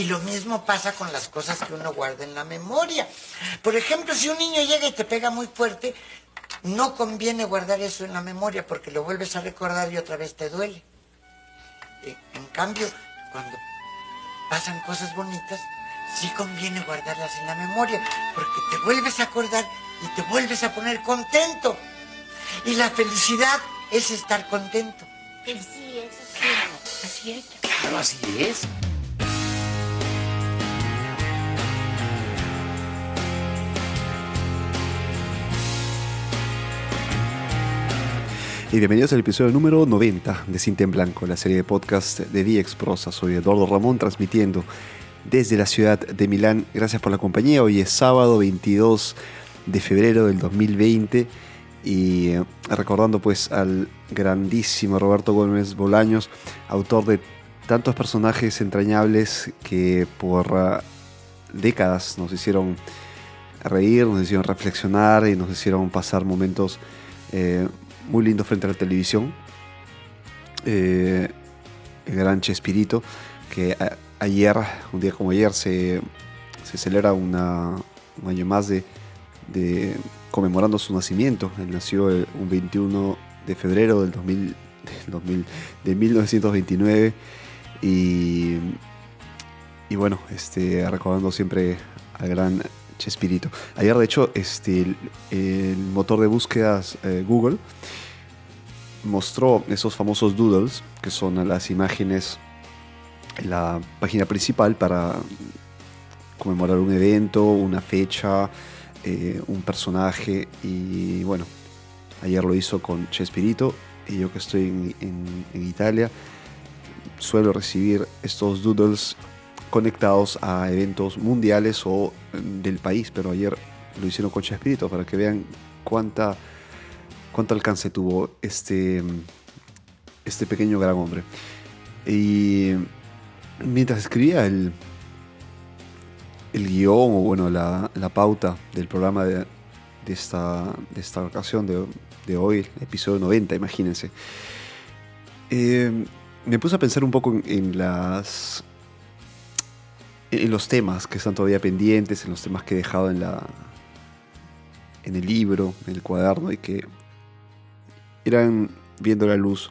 Y lo mismo pasa con las cosas que uno guarda en la memoria. Por ejemplo, si un niño llega y te pega muy fuerte, no conviene guardar eso en la memoria porque lo vuelves a recordar y otra vez te duele. En cambio, cuando pasan cosas bonitas, sí conviene guardarlas en la memoria porque te vuelves a acordar y te vuelves a poner contento. Y la felicidad es estar contento. Así es, así es. Claro, así es. Y bienvenidos al episodio número 90 de Cinta en Blanco, la serie de podcast de Diex Prosa. Soy Eduardo Ramón transmitiendo desde la ciudad de Milán. Gracias por la compañía. Hoy es sábado 22 de febrero del 2020 y eh, recordando pues al grandísimo Roberto Gómez Bolaños, autor de tantos personajes entrañables que por uh, décadas nos hicieron reír, nos hicieron reflexionar y nos hicieron pasar momentos eh, muy lindo frente a la televisión. Eh, el gran Chespirito, que ayer, un día como ayer, se, se celebra una, un año más de, de, conmemorando su nacimiento. Él nació un 21 de febrero del 2000, 2000 de 1929 y, y bueno, este, recordando siempre al gran Chespirito. Ayer, de hecho, este, el, el motor de búsquedas eh, Google mostró esos famosos doodles, que son las imágenes en la página principal para conmemorar un evento, una fecha, eh, un personaje. Y bueno, ayer lo hizo con Chespirito. Y yo que estoy en, Italia, suelo recibir estos doodles conectados a eventos mundiales o del país, pero ayer lo hicieron con Chespirito para que vean cuánta, cuánto alcance tuvo este, este pequeño gran hombre. Y mientras escribía el, el guion o bueno, la, la pauta del programa de, de, esta, de esta ocasión de, de hoy, episodio 90, imagínense, eh, me puse a pensar un poco en, en las en los temas que están todavía pendientes, en los temas que he dejado en la en el libro, en el cuaderno y que irán viendo la luz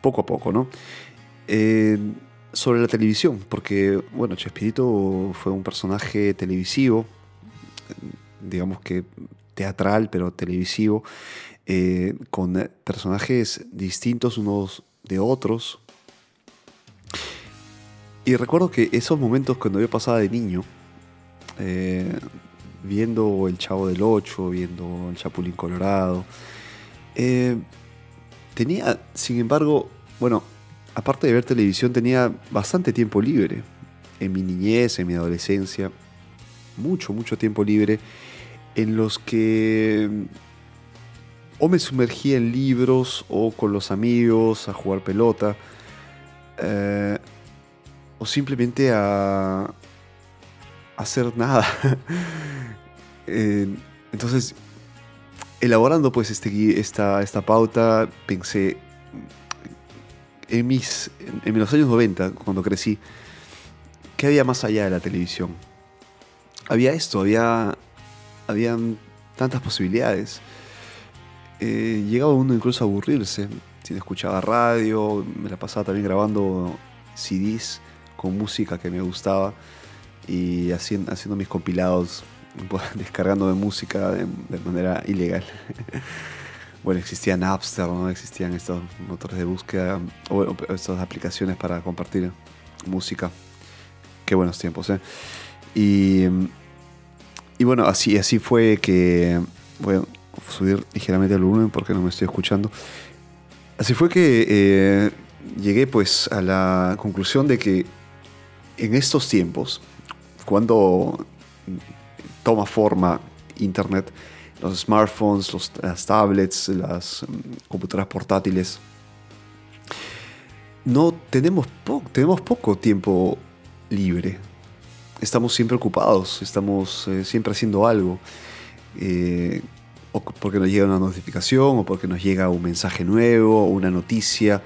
poco a poco, ¿no? Eh, sobre la televisión, porque, bueno, Chespirito fue un personaje televisivo, digamos que teatral, pero televisivo, eh, con personajes distintos unos de otros, y recuerdo que esos momentos cuando yo pasaba de niño, eh, viendo El Chavo del Ocho, viendo El Chapulín Colorado, eh, tenía, sin embargo, bueno, aparte de ver televisión, tenía bastante tiempo libre. En mi niñez, en mi adolescencia, mucho, mucho tiempo libre, en los que o me sumergía en libros o con los amigos a jugar pelota. Eh, o simplemente a, hacer nada. eh, entonces, elaborando pues este, esta, esta pauta, pensé en, mis, en los años 90, cuando crecí, ¿qué había más allá de la televisión? Había esto, había habían tantas posibilidades. Eh, llegaba uno incluso a aburrirse. Si escuchaba radio, me la pasaba también grabando CDs con música que me gustaba y haciendo, haciendo mis compilados, descargando de música de, de manera ilegal. bueno, existía Napster, ¿no? existían estos motores de búsqueda o, o, estas aplicaciones para compartir música. Qué buenos tiempos, ¿eh? Y, y bueno, así, así fue que. Voy a subir ligeramente el volumen porque no me estoy escuchando. Así fue que eh, llegué pues a la conclusión de que en estos tiempos, cuando toma forma Internet, los smartphones, los, las tablets, las um, computadoras portátiles, no tenemos, tenemos poco tiempo libre. Estamos siempre ocupados, estamos eh, siempre haciendo algo. Eh, o porque nos llega una notificación, o porque nos llega un mensaje nuevo, una noticia,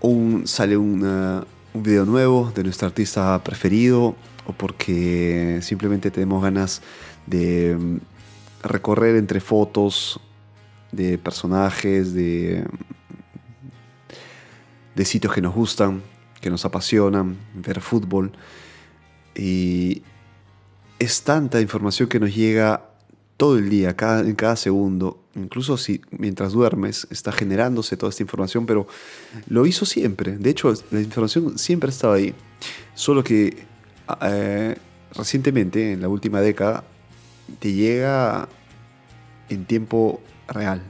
o sale una, un video nuevo de nuestro artista preferido o porque simplemente tenemos ganas de mm, recorrer entre fotos de personajes, de, de sitios que nos gustan, que nos apasionan, ver fútbol. Y es tanta información que nos llega todo el día, cada, en cada segundo, incluso si mientras duermes está generándose toda esta información, pero lo hizo siempre. De hecho, la información siempre estaba ahí. Solo que eh, recientemente, en la última década, te llega en tiempo real.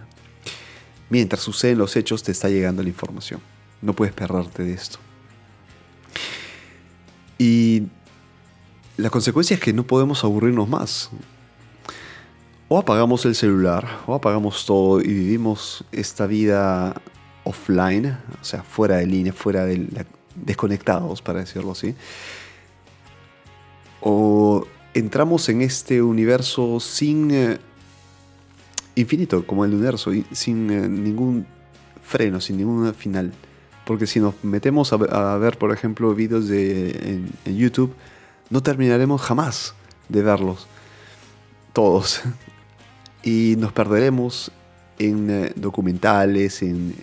Mientras suceden los hechos, te está llegando la información. No puedes perderte de esto. Y la consecuencia es que no podemos aburrirnos más. O apagamos el celular, o apagamos todo y vivimos esta vida offline, o sea, fuera de línea, fuera de desconectados, para decirlo así. O entramos en este universo sin eh, infinito, como el universo, sin eh, ningún freno, sin ningún final. Porque si nos metemos a, ver, por ejemplo, vídeos de, en, YouTube, no terminaremos jamás de verlos. Todos. Y nos perderemos en eh, documentales, en,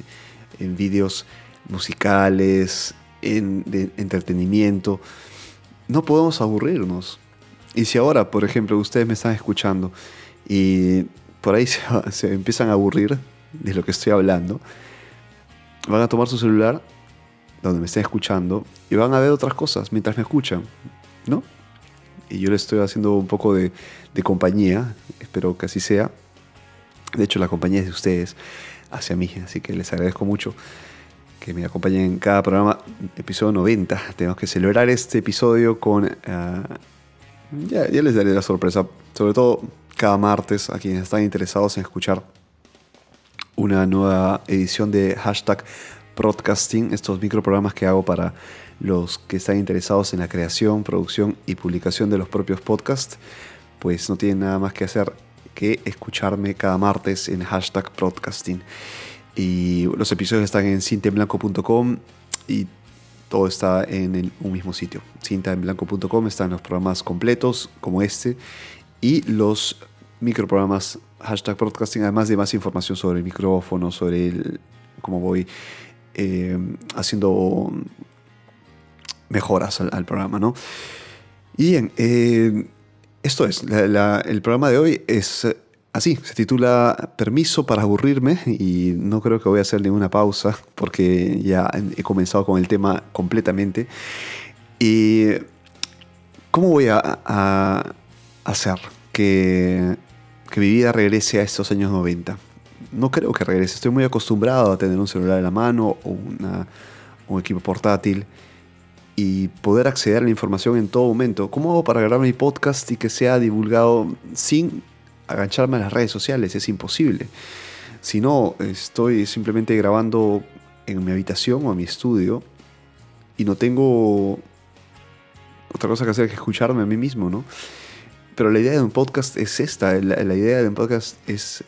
en vídeos musicales, en de entretenimiento. No podemos aburrirnos. Y si ahora, por ejemplo, ustedes me están escuchando y por ahí se, empiezan a aburrir de lo que estoy hablando, van a tomar su celular donde me estén escuchando y van a ver otras cosas mientras me escuchan, ¿no? Y yo les estoy haciendo un poco de, de compañía, espero que así sea. De hecho, la compañía es de ustedes hacia mí, así que les agradezco mucho que me acompañen en cada programa, episodio 90. Tenemos que celebrar este episodio con ah, ya, les daré la sorpresa, sobre todo cada martes a quienes están interesados en escuchar una nueva edición de hashtag broadcasting, estos microprogramas que hago para los que están interesados en la creación, producción y publicación de los propios podcasts, pues no tienen nada más que hacer que escucharme cada martes en hashtag broadcasting. Y los episodios están en cintemblanco.com y todo está en un mismo sitio. Cintaenblanco.com están los programas completos como este y los microprogramas hashtag broadcasting, además de más información sobre el micrófono, sobre cómo voy eh, haciendo mejoras al, programa, ¿no? Y bien, eh, esto es, el programa de hoy es así, se titula Permiso para aburrirme y no creo que voy a hacer ninguna pausa porque ya he comenzado con el tema completamente. ¿Y cómo voy a, hacer que, mi vida regrese a estos años 90? No creo que regrese, estoy muy acostumbrado a tener un celular en la mano o un equipo portátil y poder acceder a la información en todo momento. ¿Cómo hago para grabar mi podcast y que sea divulgado sin agancharme a las redes sociales, es imposible. Si no, estoy simplemente grabando en mi habitación o en mi estudio y no tengo otra cosa que hacer que escucharme a mí mismo, ¿no? Pero la idea de un podcast es esta, la, idea de un podcast es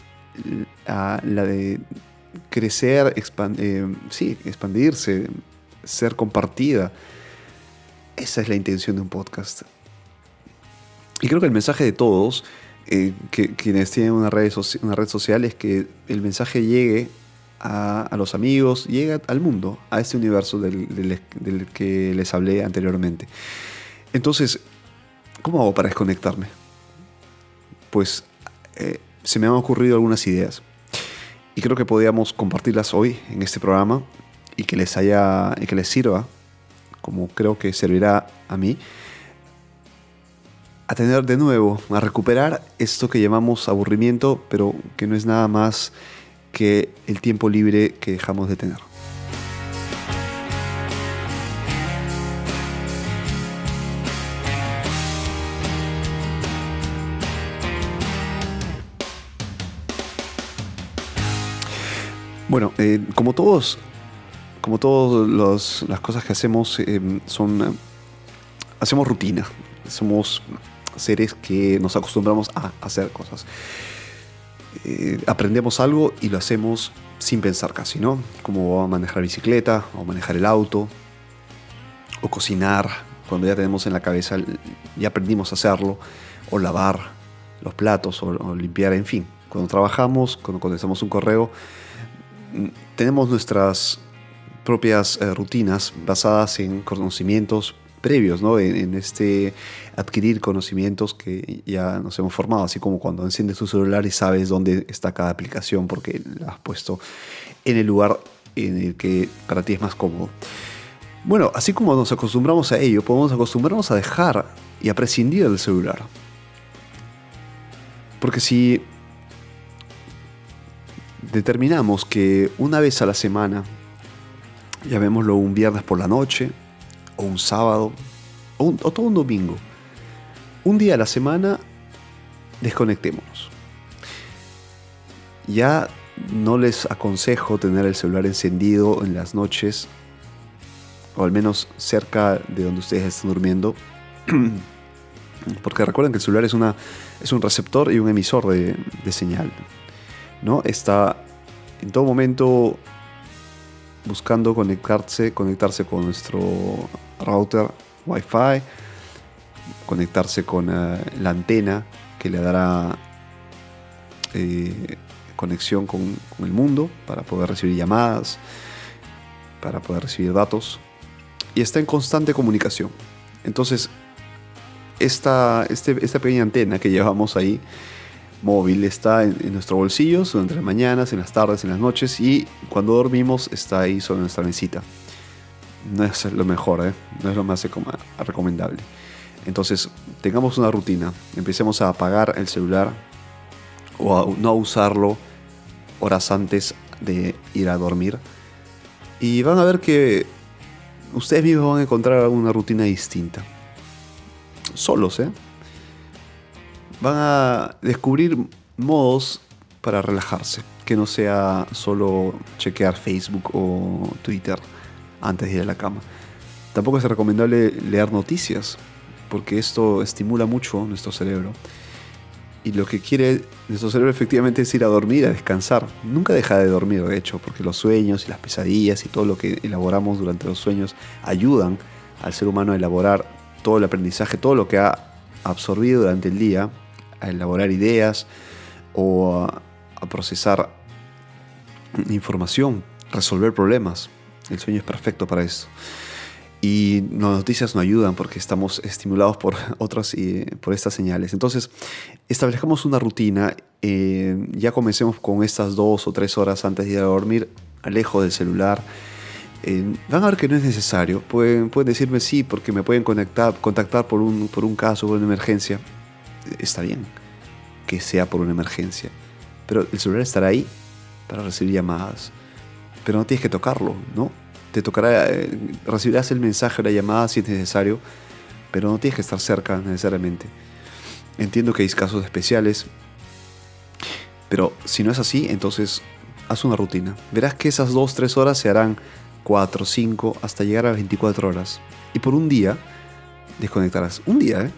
la, de crecer, eh, sí, expandirse, ser compartida. Esa es la intención de un podcast. Y creo que el mensaje de todos eh, que, quienes tienen una red, una red social es que el mensaje llegue a, los amigos, llegue al mundo, a este universo del, que les hablé anteriormente. Entonces, ¿cómo hago para desconectarme? Pues eh, se me han ocurrido algunas ideas y creo que podríamos compartirlas hoy en este programa y que les haya y que les sirva como creo que servirá a mí a tener de nuevo, a recuperar esto que llamamos aburrimiento, pero que no es nada más que el tiempo libre que dejamos de tener. Bueno, eh, como todos, como todas las cosas que hacemos, eh, son, hacemos rutina. Somos seres que nos acostumbramos a hacer cosas. Eh, aprendemos algo y lo hacemos sin pensar casi, ¿no? Como manejar bicicleta o manejar el auto o cocinar, cuando ya tenemos en la cabeza, ya aprendimos a hacerlo, o lavar los platos, o, limpiar, en fin. Cuando trabajamos, cuando contestamos un correo, tenemos nuestras propias eh, rutinas basadas en conocimientos previos, ¿no? En, este adquirir conocimientos que ya nos hemos formado, así como cuando enciendes tu celular y sabes dónde está cada aplicación porque la has puesto en el lugar en el que para ti es más cómodo. Bueno, así como nos acostumbramos a ello, podemos acostumbrarnos a dejar y a prescindir del celular. Porque si determinamos que una vez a la semana, llamémoslo un viernes por la noche, o un sábado, o, todo un domingo. Un día a la semana, desconectémonos. Ya no les aconsejo tener el celular encendido en las noches, o al menos cerca de donde ustedes están durmiendo. Porque recuerden que el celular es, una, es un receptor y un emisor de, de señal. ¿no? Está en todo momento buscando conectarse, conectarse con nuestro router Wi-Fi, conectarse con eh, la antena que le dará eh, conexión con, el mundo para poder recibir llamadas, para poder recibir datos. Y está en constante comunicación. Entonces, esta, este, esta pequeña antena que llevamos ahí móvil está en, nuestros bolsillos durante las mañanas, en las tardes, en las noches y cuando dormimos está ahí sobre nuestra mesita. No es lo mejor, ¿eh? no es lo más recomendable. Entonces, tengamos una rutina. Empecemos a apagar el celular o a no usarlo horas antes de ir a dormir. Y van a ver que ustedes mismos van a encontrar una rutina distinta. Solos, ¿eh? Van a descubrir modos para relajarse, que no sea solo chequear Facebook o Twitter antes de ir a la cama. Tampoco es recomendable leer noticias, porque esto estimula mucho nuestro cerebro. Y lo que quiere nuestro cerebro efectivamente es ir a dormir, a descansar. Nunca deja de dormir, de hecho, porque los sueños y las pesadillas y todo lo que elaboramos durante los sueños ayudan al ser humano a elaborar todo el aprendizaje, todo lo que ha absorbido durante el día a elaborar ideas o a, procesar información, resolver problemas. El sueño es perfecto para eso. Y las noticias no ayudan porque estamos estimulados por otras y por estas señales. Entonces, establezcamos una rutina. Eh, ya comencemos con estas dos o tres horas antes de ir a dormir, alejo del celular. Eh, van a ver que no es necesario. Pueden, pueden decirme sí porque me pueden conectar, contactar por un, por un caso, por una emergencia está bien que sea por una emergencia. Pero el celular estará ahí para recibir llamadas. Pero no tienes que tocarlo, ¿no? Te tocará, eh, recibirás el mensaje o la llamada si es necesario, pero no tienes que estar cerca necesariamente. Entiendo que hay casos especiales, pero si no es así, entonces haz una rutina. Verás que esas 2-3 horas se harán 4, 5, hasta llegar a 24 horas. Y por un día desconectarás. Un día, ¿eh?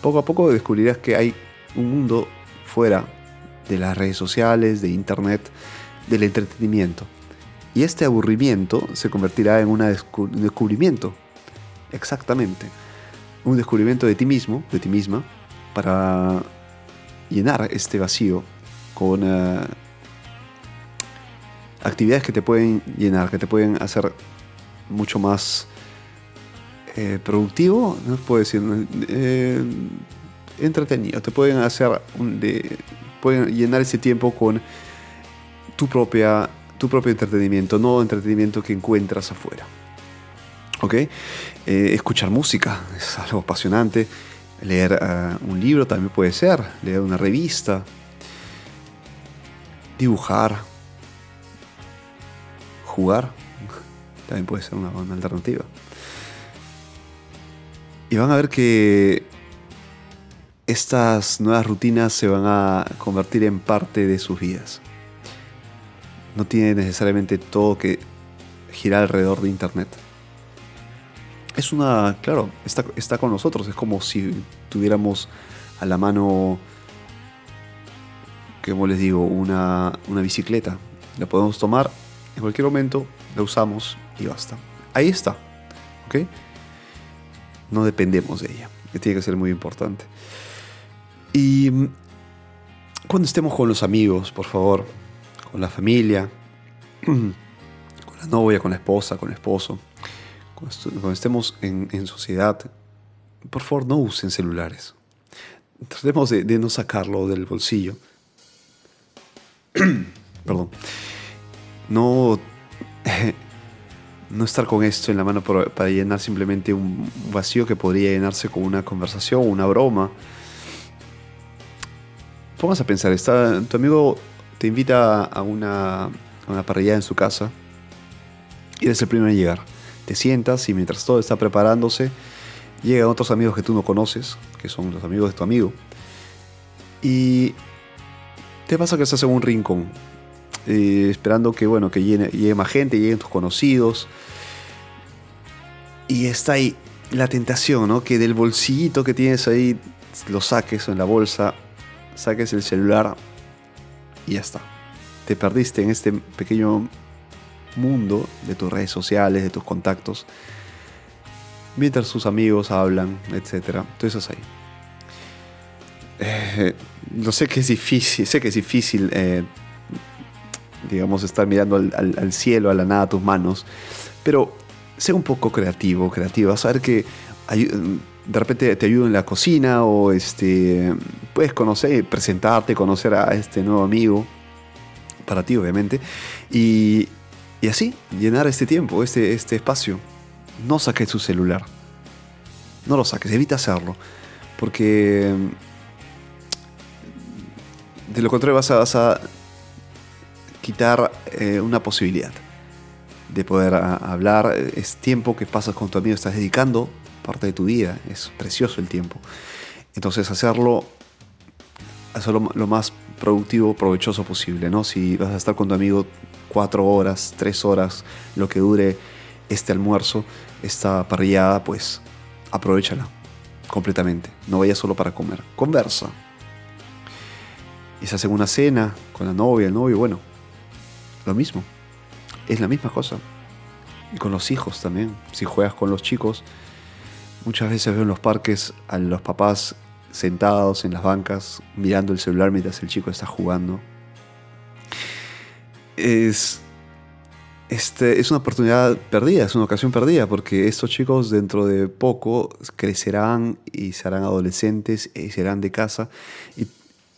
Poco a poco descubrirás que hay un mundo fuera de las redes sociales, de internet, del entretenimiento. Y este aburrimiento se convertirá en un descubrimiento. Exactamente. Un descubrimiento de ti mismo, de ti misma, para llenar este vacío con eh, actividades que te pueden llenar, que te pueden hacer mucho más eh, productivo, no puedo decir, eh, entretenido. Te pueden hacer, de, pueden llenar ese tiempo con tu propia, tu propio entretenimiento, no entretenimiento que encuentras afuera. ¿Ok? Eh, escuchar música es algo apasionante. Leer un libro también puede ser. Leer una revista. Dibujar. Jugar. También puede ser una, una alternativa. Y van a ver que estas nuevas rutinas se van a convertir en parte de sus vidas. No tiene necesariamente todo que girar alrededor de Internet. Es una, claro, está, está con nosotros. Es como si tuviéramos a la mano, como les digo, una, una bicicleta. La podemos tomar en cualquier momento, la usamos y basta. Ahí está. ¿ok? No dependemos de ella, que tiene que ser muy importante. Y mm, cuando estemos con los amigos, por favor, con la familia, con la novia, con la esposa, con el esposo, cuando estemos en, sociedad, por favor no usen celulares. Tratemos de, no sacarlo del bolsillo. Perdón. No, no estar con esto en la mano para llenar simplemente un vacío que podría llenarse con una conversación, una broma. Pónganse a pensar, tu amigo te invita a una, a una parrilla en su casa y eres el primero en llegar te sientas y mientras todo está preparándose, llegan otros amigos que tú no conoces, que son los amigos de tu amigo, y te pasa que estás en un rincón, eh, esperando que, bueno, que llegue más gente, lleguen tus conocidos, y está ahí la tentación, ¿no? Que del bolsillito que tienes ahí lo saques en la bolsa, saques el celular y ya está. Te perdiste en este pequeño mundo de tus redes sociales, de tus contactos, mientras sus amigos hablan, etc. Entonces ahí. Eh, sé que es difícil, sé que es difícil, eh, digamos, estar mirando al, cielo, a la nada, a tus manos, pero sé un poco creativo, creativa, saber que de repente te ayudo en la cocina o este, puedes conocer, presentarte, conocer a este nuevo amigo, para ti obviamente, y, y así, llenar este tiempo, este, este espacio. No saques su celular. No lo saques, evita hacerlo. Porque mm, de lo contrario vas a quitar eh, una posibilidad de poder hablar. Es tiempo que pasas con tu amigo, estás dedicando parte de tu vida. Es precioso el tiempo. Entonces hacerlo, hacerlo lo más productivo, provechoso posible. ¿no? Si vas a estar con tu amigo cuatro horas, tres horas, lo que dure este almuerzo, esta parrillada, pues aprovechala completamente. No vaya solo para comer, conversa. Y se hace una cena con la novia, el novio, bueno, lo mismo. Es la misma cosa. Y con los hijos también. Si juegas con los chicos, muchas veces veo en los parques a los papás sentados en las bancas mirando el celular mientras el chico está jugando es, este, es una oportunidad perdida, es una ocasión perdida, porque estos chicos dentro de poco crecerán y serán adolescentes y serán de casa. Y,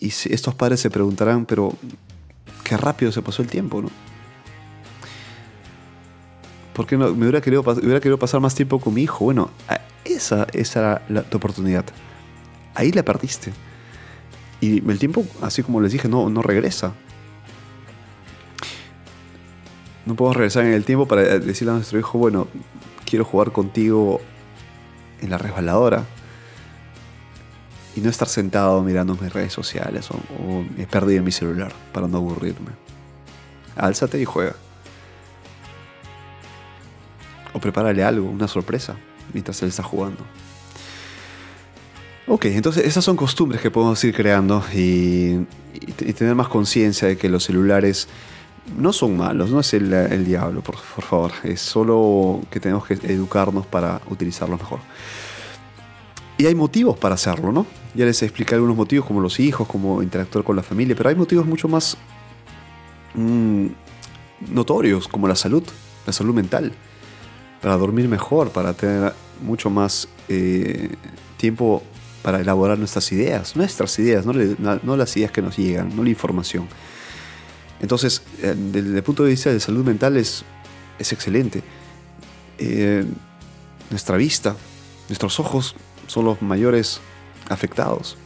estos padres se preguntarán, pero qué rápido se pasó el tiempo, ¿no? ¿Por no? Me hubiera querido, hubiera querido pasar más tiempo con mi hijo. Bueno, esa, esa era tu oportunidad. Ahí la perdiste. Y el tiempo, así como les dije, no, no regresa. no podemos regresar en el tiempo para decirle a nuestro hijo, bueno, quiero jugar contigo en la resbaladora y no estar sentado mirando mis redes sociales o, he perdido mi celular para no aburrirme. Álzate y juega. O prepárale algo, una sorpresa, mientras él está jugando. Ok, entonces esas son costumbres que podemos ir creando y tener más conciencia de que los celulares no son malos, no es el, diablo, por, favor. Es solo que tenemos que educarnos para utilizarlos mejor. Y hay motivos para hacerlo, ¿no? Ya les expliqué algunos motivos, como los hijos, como interactuar con la familia, pero hay motivos mucho más mm, notorios, como la salud, la salud mental, para dormir mejor, para tener mucho más eh, tiempo para elaborar nuestras ideas, nuestras ideas, no, las ideas que nos llegan, no la información. Entonces, eh, desde el punto de vista de salud mental es, es excelente. Eh, nuestra vista, nuestros ojos son los mayores afectados.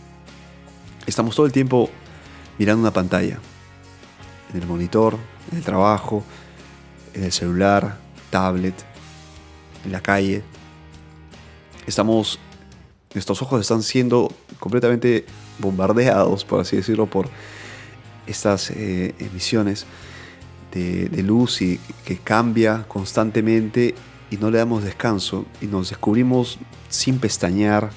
Estamos todo el tiempo mirando una pantalla, en el monitor, en el trabajo, en el celular, tablet, en la calle. Estamos, nuestros ojos están siendo completamente bombardeados, por así decirlo, por estas eh, emisiones de, luz y que cambia constantemente y no le damos descanso y nos descubrimos sin pestañear,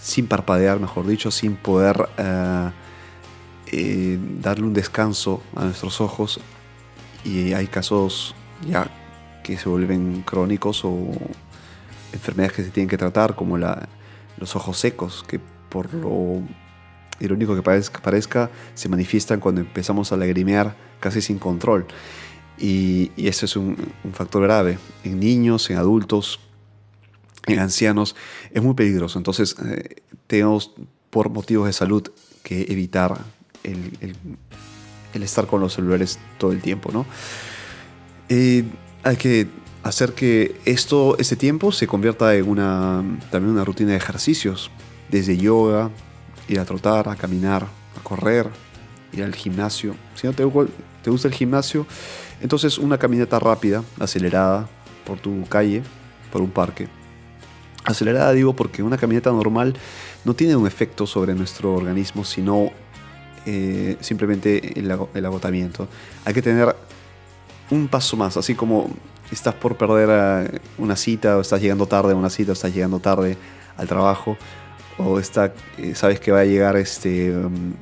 sin parpadear, mejor dicho, sin poder eh, eh, darle un descanso a nuestros ojos y hay casos ya que se vuelven crónicos o, enfermedades que se tienen que tratar, como la, los ojos secos, que por lo irónico que parezca, parezca, se manifiestan cuando empezamos a lagrimear casi sin control. Y, y ese es un, un, factor grave en niños, en adultos, en ancianos. Es muy peligroso. Entonces, eh, tenemos por motivos de salud que evitar el, el, el estar con los celulares todo el tiempo. ¿no? Eh, hay que hacer que esto, este tiempo se convierta en una, también una rutina de ejercicios, desde yoga, ir a trotar, a caminar, a correr, ir al gimnasio. Si no te, te gusta el gimnasio, entonces una caminata rápida, acelerada, por tu calle, por un parque. Acelerada digo porque una caminata normal no tiene un efecto sobre nuestro organismo, sino eh, simplemente el, agotamiento. Hay que tener un paso más, así como estás por perder una cita o estás llegando tarde a una cita o estás llegando tarde al trabajo o está, eh, sabes que va a llegar este, um,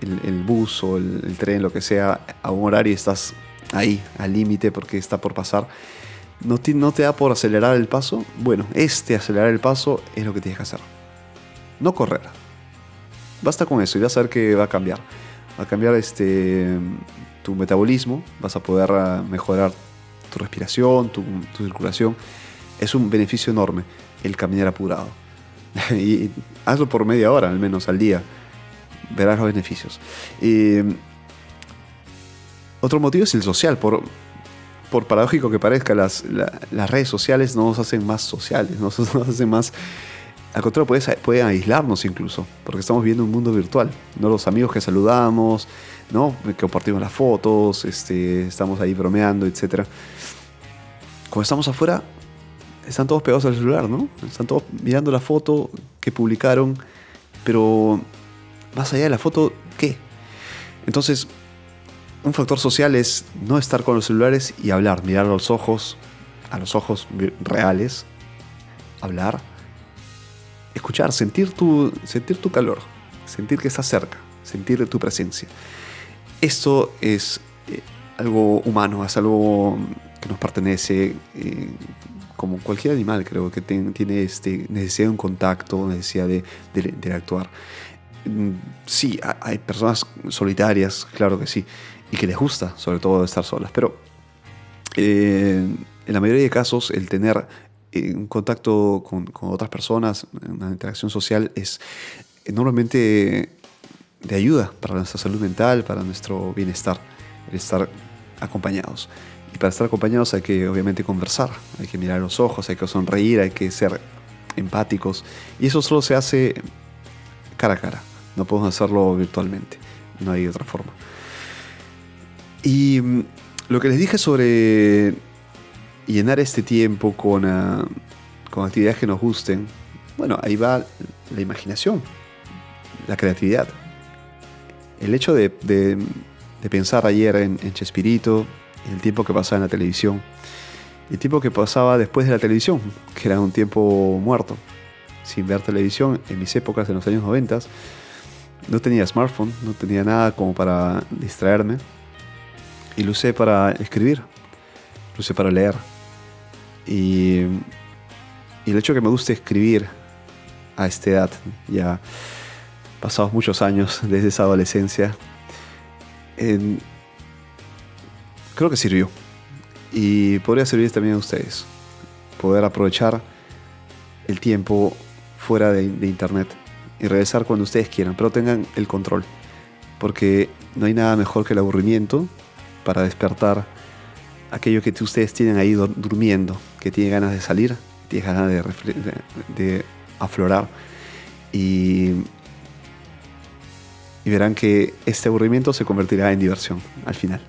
el, bus o el, tren, lo que sea, a un horario estás ahí, al límite porque está por pasar. ¿No te, ¿No te da por acelerar el paso? Bueno, este acelerar el paso es lo que tienes que hacer. No correr. Basta con eso y vas a ver que va a cambiar. Va a cambiar este, tu metabolismo, vas a poder uh, mejorar tu respiración, tu, tu circulación. Es un beneficio enorme el caminar apurado. y hazlo por media hora al menos al día. Verás los beneficios. Eh, otro motivo es el social. Por, por paradójico que parezca, las, la, las redes sociales no nos hacen más sociales, nos, nos hacen más... Al contrario, pueden, pueden aislarnos incluso, porque estamos viendo un mundo virtual. ¿no? Los amigos que saludamos, ¿no? que compartimos las fotos, este, estamos ahí bromeando, etc. Cuando estamos afuera, están todos pegados al celular, ¿no? Están todos mirando la foto que publicaron, pero más allá de la foto, ¿qué? Entonces, un factor social es no estar con los celulares y hablar, mirar a los ojos, a los ojos reales, hablar, escuchar, sentir tu, sentir tu calor, sentir que estás cerca, sentir tu presencia. Esto es eh, algo humano, es algo que nos pertenece. Eh, como cualquier animal, creo que tiene este, necesidad de un contacto, necesidad de, de, de actuar. Sí, hay personas solitarias, claro que sí, y que les gusta, sobre todo, estar solas, pero eh, en la mayoría de casos, el tener eh, un contacto con, con, otras personas, una interacción social, es enormemente de ayuda para nuestra salud mental, para nuestro bienestar, el estar acompañados. Y para estar acompañados hay que obviamente conversar, hay que mirar los ojos, hay que sonreír, hay que ser empáticos. Y eso solo se hace cara a cara, no podemos hacerlo virtualmente, no hay otra forma. Y mm, lo que les dije sobre llenar este tiempo con, uh, con actividades que nos gusten, bueno, ahí va la imaginación, la creatividad. El hecho de, de, pensar ayer en, en Chespirito, el tiempo que pasaba en la televisión, el tiempo que pasaba después de la televisión, que era un tiempo muerto, sin ver televisión en mis épocas, en los años 90. No tenía smartphone, no tenía nada como para distraerme. Y lo usé para escribir, lo usé para leer. Y, el hecho de que me guste escribir a esta edad, ya pasados muchos años desde esa adolescencia, en, creo que sirvió. Y podría servir también a ustedes. Poder aprovechar el tiempo fuera de, internet y regresar cuando ustedes quieran, pero tengan el control. Porque no hay nada mejor que el aburrimiento para despertar aquello que ustedes tienen ahí durmiendo, que tienen ganas de salir, tienen ganas de, de, de aflorar. Y, y verán que este aburrimiento se convertirá en diversión al final.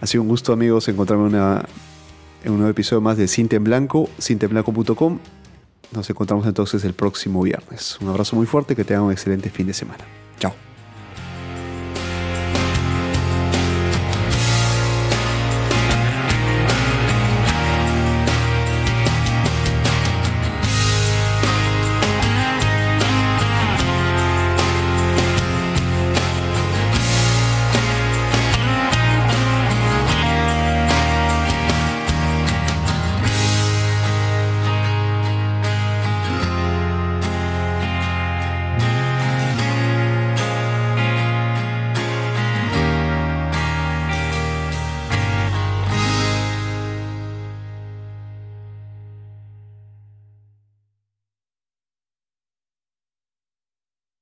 Ha sido un gusto, amigos, encontrarme una, en un nuevo episodio más de Cinta en Blanco, cintaenblanco.com. Nos encontramos entonces el próximo viernes. Un abrazo muy fuerte, que tengan un excelente fin de semana. Chao.